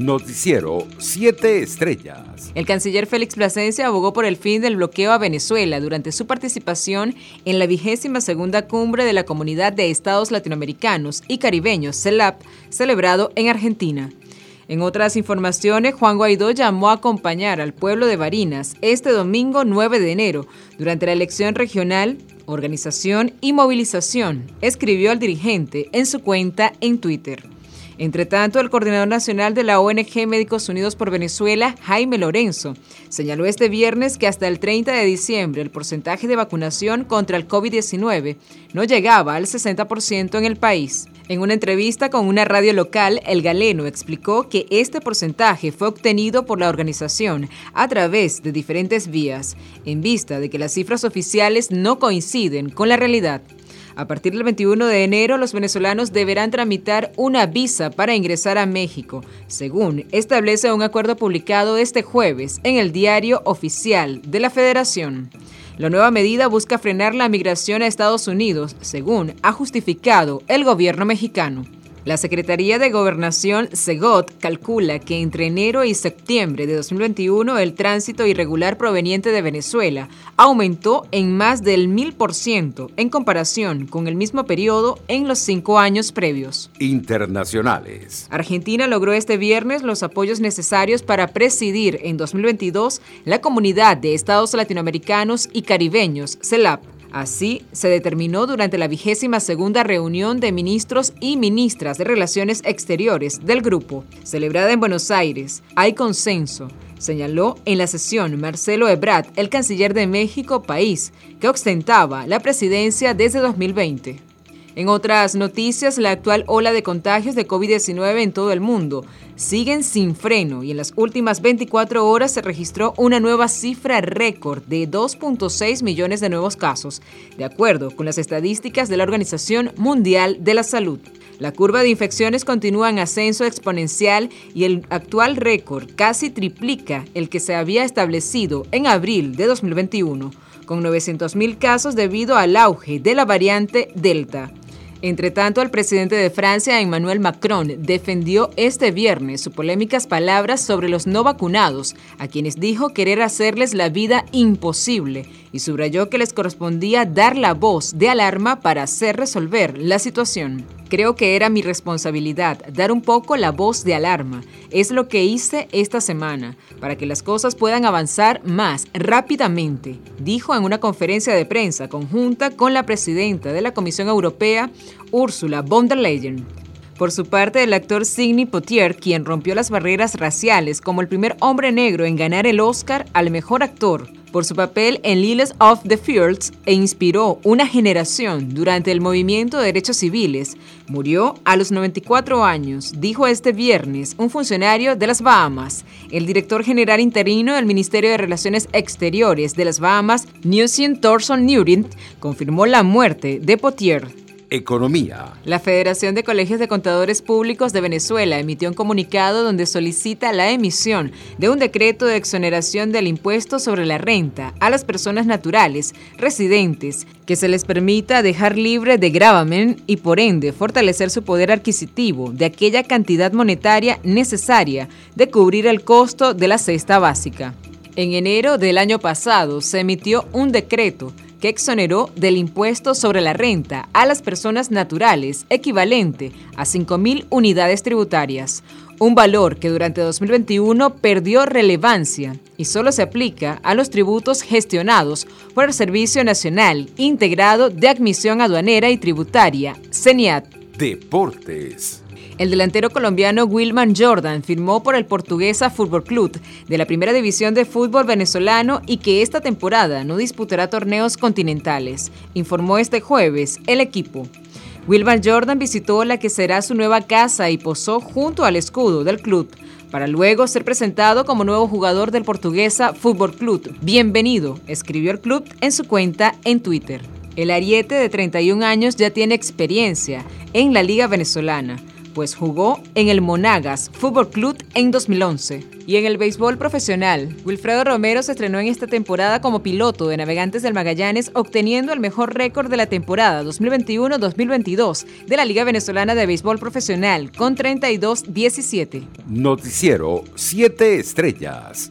Noticiero 7 Estrellas. El canciller Félix Plasencia abogó por el fin del bloqueo a Venezuela durante su participación en la vigésima segunda cumbre de la Comunidad de Estados Latinoamericanos y Caribeños, CELAP, celebrado en Argentina. En otras informaciones, Juan Guaidó llamó a acompañar al pueblo de Barinas este domingo 9 de enero durante la elección regional, organización y movilización, escribió al dirigente en su cuenta en Twitter. Entre tanto, el coordinador nacional de la ONG Médicos Unidos por Venezuela, Jaime Lorenzo, señaló este viernes que hasta el 30 de diciembre el porcentaje de vacunación contra el COVID-19 no llegaba al 60% en el país. En una entrevista con una radio local, el galeno explicó que este porcentaje fue obtenido por la organización a través de diferentes vías, en vista de que las cifras oficiales no coinciden con la realidad. A partir del 21 de enero, los venezolanos deberán tramitar una visa para ingresar a México, según establece un acuerdo publicado este jueves en el diario oficial de la Federación. La nueva medida busca frenar la migración a Estados Unidos, según ha justificado el gobierno mexicano. La Secretaría de Gobernación, SEGOT, calcula que entre enero y septiembre de 2021 el tránsito irregular proveniente de Venezuela aumentó en más del 1000% en comparación con el mismo periodo en los cinco años previos. Internacionales. Argentina logró este viernes los apoyos necesarios para presidir en 2022 la Comunidad de Estados Latinoamericanos y Caribeños, CELAP Así se determinó durante la vigésima segunda reunión de ministros y ministras de Relaciones Exteriores del grupo, celebrada en Buenos Aires. Hay consenso, señaló en la sesión Marcelo Ebrard, el canciller de México, país que ostentaba la presidencia desde 2020. En otras noticias, la actual ola de contagios de COVID-19 en todo el mundo siguen sin freno y en las últimas 24 horas se registró una nueva cifra récord de 2.6 millones de nuevos casos, de acuerdo con las estadísticas de la Organización Mundial de la Salud. La curva de infecciones continúa en ascenso exponencial y el actual récord casi triplica el que se había establecido en abril de 2021, con 900.000 casos debido al auge de la variante Delta. Entre tanto, el presidente de Francia, Emmanuel Macron, defendió este viernes sus polémicas palabras sobre los no vacunados, a quienes dijo querer hacerles la vida imposible y subrayó que les correspondía dar la voz de alarma para hacer resolver la situación. Creo que era mi responsabilidad dar un poco la voz de alarma. Es lo que hice esta semana, para que las cosas puedan avanzar más rápidamente, dijo en una conferencia de prensa conjunta con la presidenta de la Comisión Europea, Ursula von der Leyen. Por su parte, el actor Sidney Poitier, quien rompió las barreras raciales como el primer hombre negro en ganar el Oscar al mejor actor, por su papel en Lilies of the Fields e inspiró una generación durante el movimiento de derechos civiles. Murió a los 94 años, dijo este viernes un funcionario de las Bahamas. El director general interino del Ministerio de Relaciones Exteriores de las Bahamas, Newsien Thorson Newrint, confirmó la muerte de Potier. Economía. La Federación de Colegios de Contadores Públicos de Venezuela emitió un comunicado donde solicita la emisión de un decreto de exoneración del impuesto sobre la renta a las personas naturales residentes que se les permita dejar libre de gravamen y por ende fortalecer su poder adquisitivo de aquella cantidad monetaria necesaria de cubrir el costo de la cesta básica. En enero del año pasado se emitió un decreto que exoneró del impuesto sobre la renta a las personas naturales equivalente a 5.000 unidades tributarias, un valor que durante 2021 perdió relevancia y solo se aplica a los tributos gestionados por el Servicio Nacional Integrado de Admisión Aduanera y Tributaria, CENIAT. Deportes. El delantero colombiano Wilman Jordan firmó por el Portuguesa Fútbol Club de la Primera División de Fútbol venezolano y que esta temporada no disputará torneos continentales, informó este jueves el equipo. Wilman Jordan visitó la que será su nueva casa y posó junto al escudo del club para luego ser presentado como nuevo jugador del Portuguesa Fútbol Club. Bienvenido, escribió el club en su cuenta en Twitter. El ariete de 31 años ya tiene experiencia en la Liga Venezolana pues jugó en el Monagas Fútbol Club en 2011. Y en el béisbol profesional, Wilfredo Romero se estrenó en esta temporada como piloto de Navegantes del Magallanes, obteniendo el mejor récord de la temporada 2021-2022 de la Liga Venezolana de Béisbol Profesional con 32-17. Noticiero 7 Estrellas.